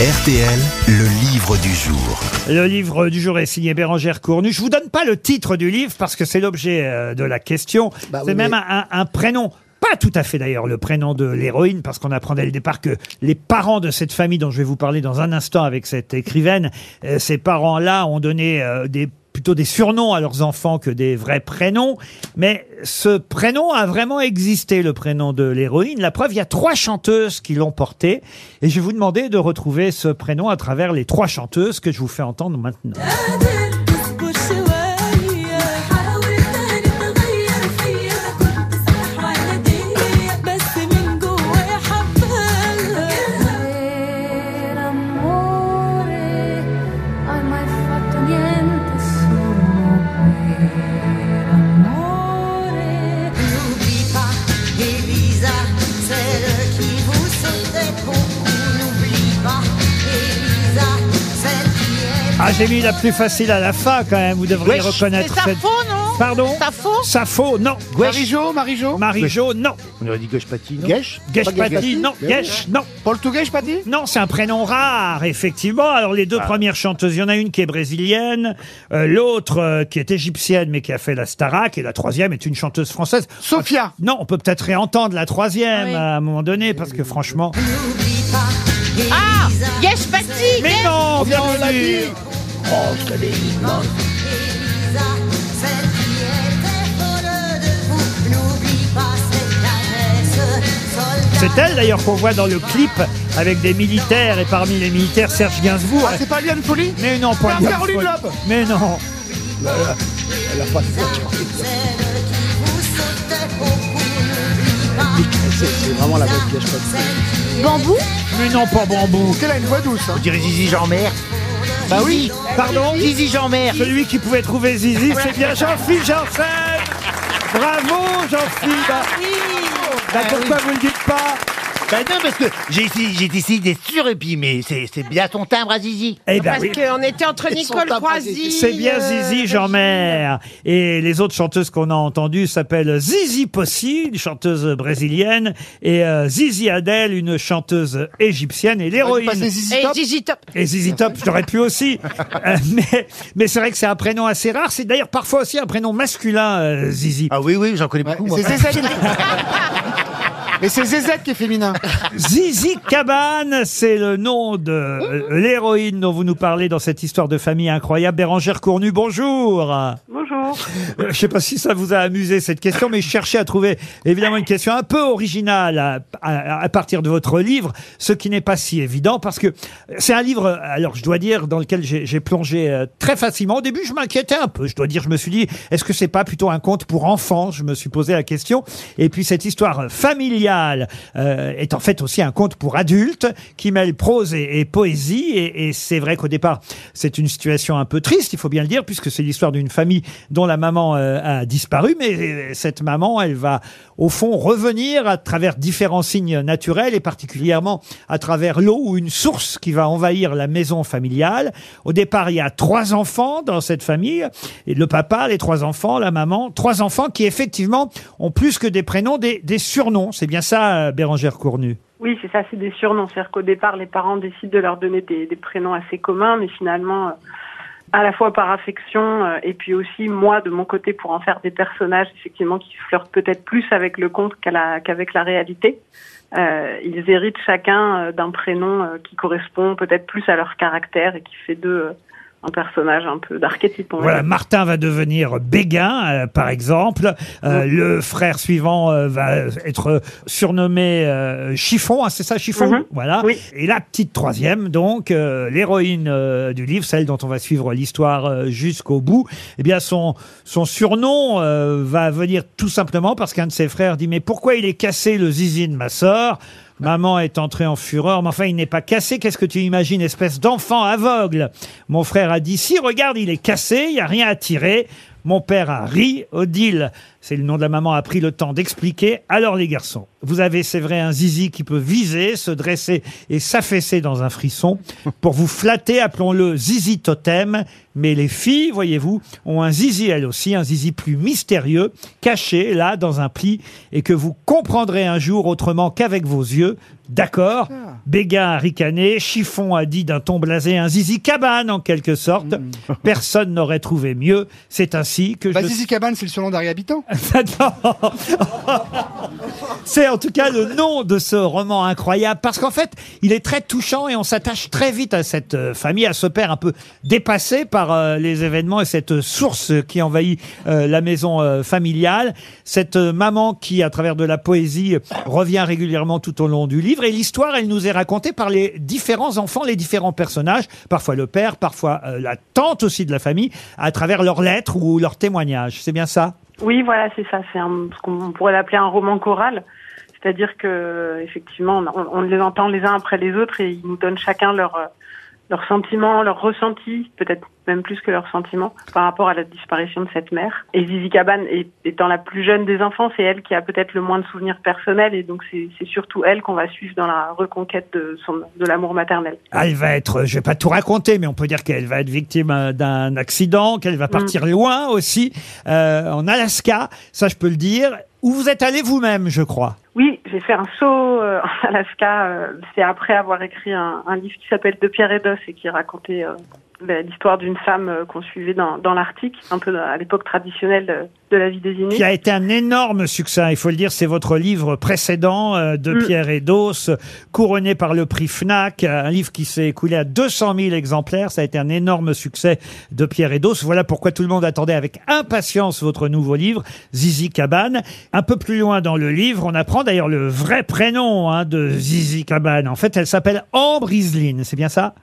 RTL, le livre du jour. Le livre du jour est signé Bérangère Cournu. Je vous donne pas le titre du livre parce que c'est l'objet euh, de la question. Bah c'est oui, même mais- un, un- un prénom. Pas tout à fait d'ailleurs le prénom de l'héroïne, parce qu'on apprend dès le départ que les parents de cette famille dont je vais vous parler dans un instant avec cette écrivaine, euh, ces parents-là ont donné euh, des plutôt des surnoms à leurs enfants que des vrais prénoms. Mais ce prénom a vraiment existé, le prénom de l'héroïne. La preuve, il y a trois chanteuses qui l'ont porté. Et je vais vous demander de retrouver ce prénom à travers les trois chanteuses que je vous fais entendre maintenant. Ah, j'ai mis la plus facile à la fin quand même. Vous devriez Wesh. reconnaître C'est cette. Sappho, non Pardon Sappho Sappho, non. Marie-Jo, Marie-Jo Marie-Jo, non. On aurait dit Gauche Pati, non Guèche Patti, non. Gesh, non. Paul Touguèche Pati Non, c'est un prénom rare, effectivement. Alors, les deux premières chanteuses, il y en a une qui est brésilienne, euh, l'autre euh, qui est égyptienne, mais qui a fait la Starac, et la troisième est une chanteuse française. Sophia Non, on peut peut-être réentendre la troisième Oui. à un moment donné, parce que franchement... Ah Patti Mais non, bien on l'a vu. Dit Elisa, celle qui était folle de vous. N'oublie pas cette caresse, soldat. C'est elle d'ailleurs qu'on voit dans le clip avec des militaires, et parmi les militaires, Serge Gainsbourg. Ah, c'est pas Liane Folie Mais non, pas Liane Caroline Folie. Loeb. Mais non. Elle a pas de Celle qui vous sautait beaucoup. N'oublie pas. C'est c'est vraiment la bonne Gauche Pati. Bambou? Mais non, pas bambou. Elle a une voix douce, hein dirait Zizi Jean-Mer. Bah oui Pardon Zizi Jean-Mer. Celui qui pouvait trouver Zizi, c'est bien Jean-Philippe Janssen. Bravo Jean-Philippe. Bah, Pourquoi vous le dites pas? Bah non, parce que j'ai et puis, mais c'est, c'est bien ton timbre à Zizi. Eh ben Parce oui. qu'on était entre sont Nicole. Croisy. C'est bien euh, Zizi Jean-Mer. Et les autres chanteuses qu'on a entendues s'appellent Zizi Possi, une chanteuse brésilienne, et euh, Zizi Adel, une chanteuse égyptienne, et l'héroïne. Passer Zizi Et Top. Et Zizi Top, j'aurais pu aussi. Euh, mais mais c'est vrai que c'est un prénom assez rare. C'est d'ailleurs parfois aussi un prénom masculin, euh, Zizi. Ah oui, oui, j'en connais Ouais, beaucoup, moi. C'est Zézette Mais c'est Zézette qui est féminin Zizi Cabane, c'est le nom de euh, l'héroïne dont vous nous parlez dans cette histoire de famille incroyable. Bérangère Cournu, bonjour. Bonjour. Euh, Je sais pas si ça vous a amusé cette question, mais je cherchais à trouver évidemment une question un peu originale à, à- à partir de votre livre, ce qui n'est pas si évident parce que c'est un livre, alors je dois dire, dans lequel j'ai j'ai plongé euh, très facilement. Au début, je m'inquiétais un peu. Je dois dire, je me suis dit, est-ce que c'est pas plutôt un conte pour enfants? Je me suis posé la question. Et puis cette histoire familiale euh, est en fait aussi un conte pour adultes qui mêle prose et, poésie. Et, et c'est vrai qu'au départ, c'est une situation un peu triste, il faut bien le dire, puisque c'est l'histoire d'une famille dont la maman euh, a disparu. Mais euh, cette maman, elle va au fond revenir à travers différents signes naturels et particulièrement à travers l'eau ou une source qui va envahir la maison familiale. Au départ, il y a trois enfants dans cette famille, et le papa, les trois enfants, la maman, trois enfants qui effectivement ont plus que des prénoms, des, des surnoms. C'est bien ça, euh, Bérangère Cournu. Oui, c'est ça, c'est des surnoms. C'est-à-dire qu'au départ, les parents décident de leur donner des, prénoms assez communs, mais finalement, euh, à la fois par affection euh, et puis aussi moi, de mon côté, pour en faire des personnages, effectivement, qui flirtent peut-être plus avec le conte qu'avec la réalité. Ils héritent chacun d'un prénom qui correspond peut-être plus à leur caractère et qui fait d'eux un personnage un peu d'archétype. Voilà. Martin va devenir Béguin, euh, par exemple. Euh, Le frère suivant euh, va être surnommé Chiffon, hein, c'est ça, Chiffon Mhm. Voilà. Oui. Et la petite troisième, donc, l'héroïne du livre, celle dont on va suivre l'histoire jusqu'au bout, eh bien, son, son surnom va venir tout simplement parce qu'un de ses frères dit « Mais pourquoi il est cassé le zizi de ma sœur ?» Maman est entrée en fureur, mais enfin, il n'est pas cassé. Qu'est-ce que tu imagines, espèce d'enfant aveugle? Mon frère a dit, si, regarde, il est cassé, il n'y a rien à tirer. Mon père a ri. Odile, c'est le nom de la maman, a pris le temps d'expliquer. Alors les garçons, vous avez, c'est vrai, un zizi qui peut viser, se dresser et s'affaisser dans un frisson. Pour vous flatter, appelons-le zizi totem. Mais les filles, voyez-vous, ont un zizi elles aussi, un zizi plus mystérieux, caché là dans un pli et que vous comprendrez un jour autrement qu'avec vos yeux. D'accord Béguin a ricané, Chiffon a dit d'un ton blasé un zizi cabane en quelque sorte. Personne n'aurait trouvé mieux. C'est ainsi que Bah, je... Zizi Cabane, c'est le surnom d'Harry Habitant. Non. C'est en tout cas le nom de ce roman incroyable parce qu'en fait, il est très touchant et on s'attache très vite à cette euh, famille, à ce père un peu dépassé par euh, les événements et cette source qui envahit euh, la maison euh, familiale. Cette euh, maman qui, à travers de la poésie, revient régulièrement tout au long du livre et l'histoire, elle nous est racontée par les différents enfants, les différents personnages, parfois le père, parfois euh, la tante aussi de la famille, à travers leurs lettres ou leurs témoignages. C'est bien ça? Oui, voilà, c'est ça. C'est ce qu'on pourrait l'appeler un roman choral. C'est-à-dire que, effectivement, on, on les entend les uns après les autres et ils nous donnent chacun leur, euh, leurs sentiments, leurs ressentis, peut-être même plus que leurs sentiments, par rapport à la disparition de cette mère. Et Zizi Cabane, est- étant la plus jeune des enfants, c'est elle qui a peut-être le moins de souvenirs personnels et donc c'est surtout elle qu'on va suivre dans la reconquête de, son, de l'amour maternel. Elle va être, je vais pas tout raconter, mais on peut dire qu'elle va être victime euh, d'un accident, qu'elle va partir loin aussi, euh, en Alaska, ça je peux le dire. Où vous êtes allé vous-même, je crois? Oui, j'ai fait un saut euh, en Alaska. euh, c'est après avoir écrit un, un livre qui s'appelle De pierre et d'os et qui racontait euh, l'histoire d'une femme euh, qu'on suivait dans, dans l'Arctique, un peu à l'époque traditionnelle de, de la vie des Inuits. Qui a été un énorme succès, il faut le dire, c'est votre livre précédent euh, de Mm. Pierre et d'Os, couronné par le prix Fnac, un livre qui s'est écoulé à 200 000 exemplaires, ça a été un énorme succès de Pierre et d'Os. Voilà pourquoi tout le monde attendait avec impatience votre nouveau livre, Zizi Cabane. Un peu plus loin dans le livre, on apprend d'ailleurs le vrai prénom hein, de Zizi Cabane. En fait, elle s'appelle Ambre Iseline, c'est bien ça?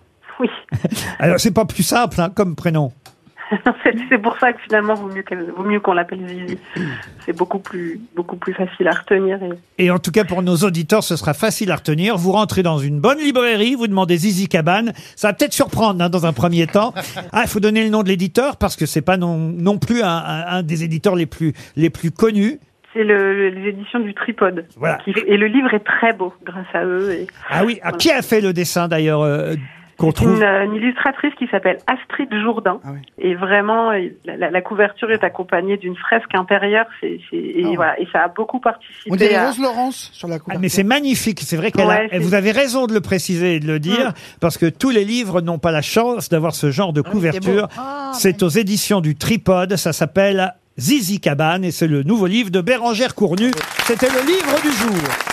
Oui. Alors, c'est pas plus simple hein, comme prénom. c'est c'est pour ça que finalement, vaut mieux, qu'elle- vaut mieux qu'on l'appelle Zizi. C'est beaucoup plus, beaucoup plus facile à retenir. Et... Et en tout cas, pour nos auditeurs, ce sera facile à retenir. Vous rentrez dans une bonne librairie, vous demandez Zizi Cabane. Ça va peut-être surprendre hein, dans un premier temps. Ah, il faut donner le nom de l'éditeur parce que c'est pas non, non plus un, un- un des éditeurs les plus, les plus connus. C'est le, le- les éditions du Tripode. Voilà. Qui- et le livre est très beau grâce à eux. Et Ah oui, ah, qui a fait le dessin d'ailleurs euh, trouve une, euh, une illustratrice qui s'appelle Astrid Jourdain. Ah oui. Et vraiment, euh, la, la- la couverture est accompagnée d'une fresque intérieure. C'est, c'est- et, Ah ouais. voilà, et ça a beaucoup On participé dirait à... Rose Laurence sur la Ah, couverture. mais c'est magnifique, c'est vrai qu'elle a- Ouais, vous avez raison de le préciser et de le dire, Mm. parce que tous les livres n'ont pas la chance d'avoir ce genre de couverture. c'est aux éditions du Tripode, ça s'appelle Zizi Cabane et c'est le nouveau livre de Bérangère Cournu. C'était le livre du jour.